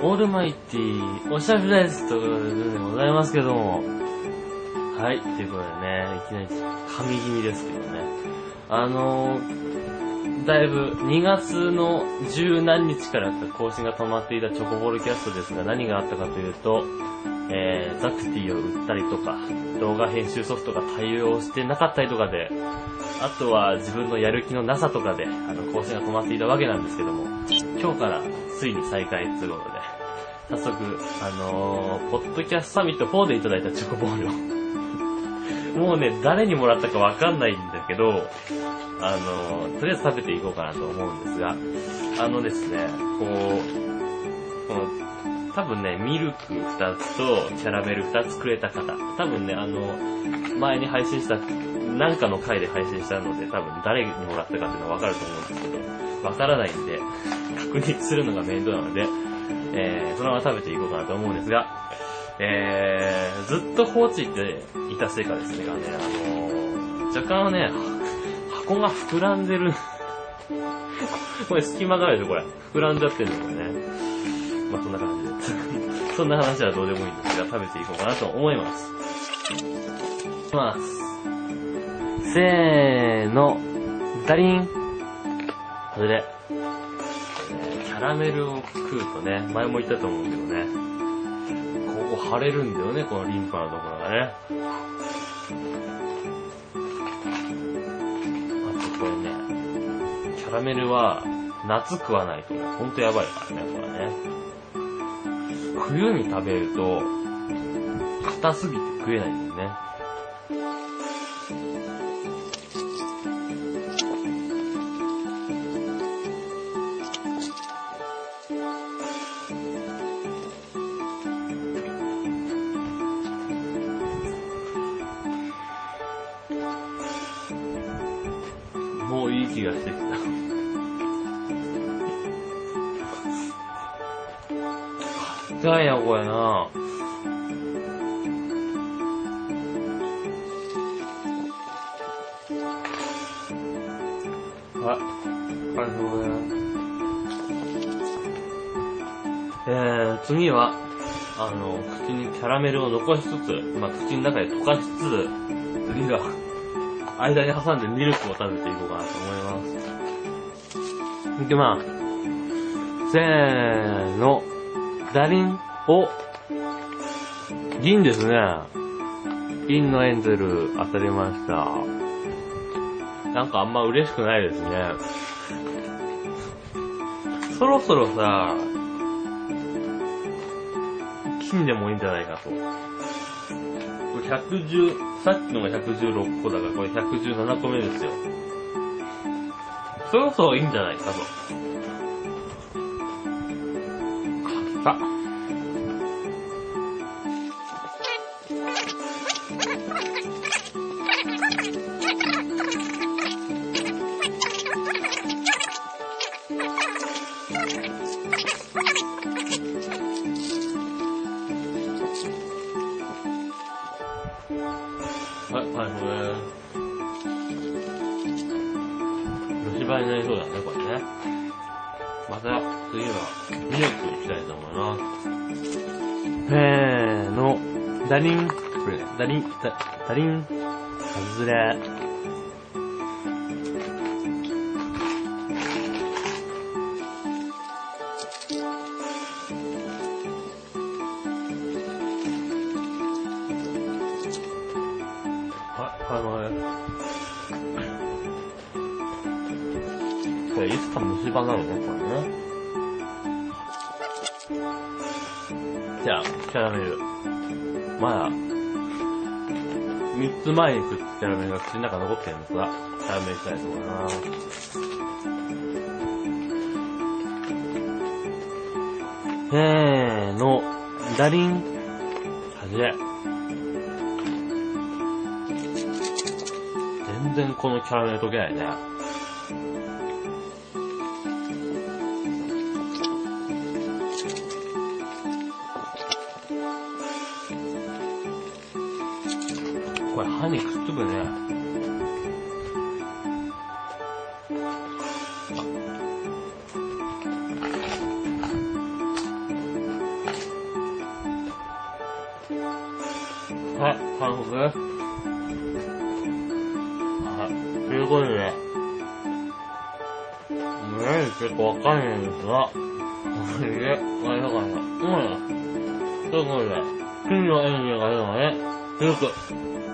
オールマイティー、おしゃべりですということでございますけども。はい、ということでね、いきなり神気味ですけどね。あのー、だいぶ2月の十何日から更新が止まっていたチョコボールキャストですが何があったかというと、えー、ザクティを売ったりとか、動画編集ソフトが対応してなかったりとかで、あとは自分のやる気のなさとかで、あの、更新が止まっていたわけなんですけども、今日からついに再開ということで、早速、あのー、ポッドキャストサミット4でいただいたチョコボールを。もうね、誰にもらったかわかんないんだけど、あのー、とりあえず食べていこうかなと思うんですが、あのですね、こう、この、多分ね、ミルク2つとキャラメル2つくれた方、多分ね、あの、前に配信した、なんかの回で配信したので、多分誰にもらったかっていうのはわかると思うんですけど、わからないんで、確認するのが面倒なので、えー、そのまま食べていこうかなと思うんですが、えー、ずっと放置していたせいかですね、あのー、若干ね、箱が膨らんでる。これ隙間があるでしょ、これ。膨らんじゃってるのこれね。まあ、そんな感じで。そんな話はどうでもいいんですが、食べていこうかなと思います。いきます。せーの、ダリン。それで、ャラメルを食うとね、前も言ったと思うけどね、ここ腫れるんだよね、このリンパのところがね。あとこれね、キャラメルは夏食わないとね、ほんとやばいからね、これね。冬に食べると、硬すぎて食えないんだよね。もういい気がしてきた。痛いな、これな。はい。ありがとうございます。えー、次は、あの、口にキャラメルを残しつつ、まあ、口の中で溶かしつつ、次が、間に挟んでミルクを食べていこうかなと思います。いきます。せーの。ダリン。お銀ですね。銀のエンゼル当たりました。なんかあんま嬉しくないですね。そろそろさ、金でもいいんじゃないかと。110、さっきのが116個だから、これ117個目ですよ。そろそろいいんじゃない？かと。かった。はい、はい、これ。虫歯になりそうだね、これね。また、次は、ミルクい。きたい。と思い。ます。せーの、ダリン、これ、ダリン、ダダリン、外れ。これ、いつか虫歯なのね、これね。じゃあ、キャラメル。まだ、3つ前に食ったキャラメルが口の中残ってるんですが、キャラメルしたいと思います。せーの、ダリン、はじれ。全然このキャラメル溶けないね。これ歯にくっつくね。はい、韓国です。はい、ということで、何言ってるかわかんないんですが、これで、あれだからな、思います。ということで、次の演技があるので、続く。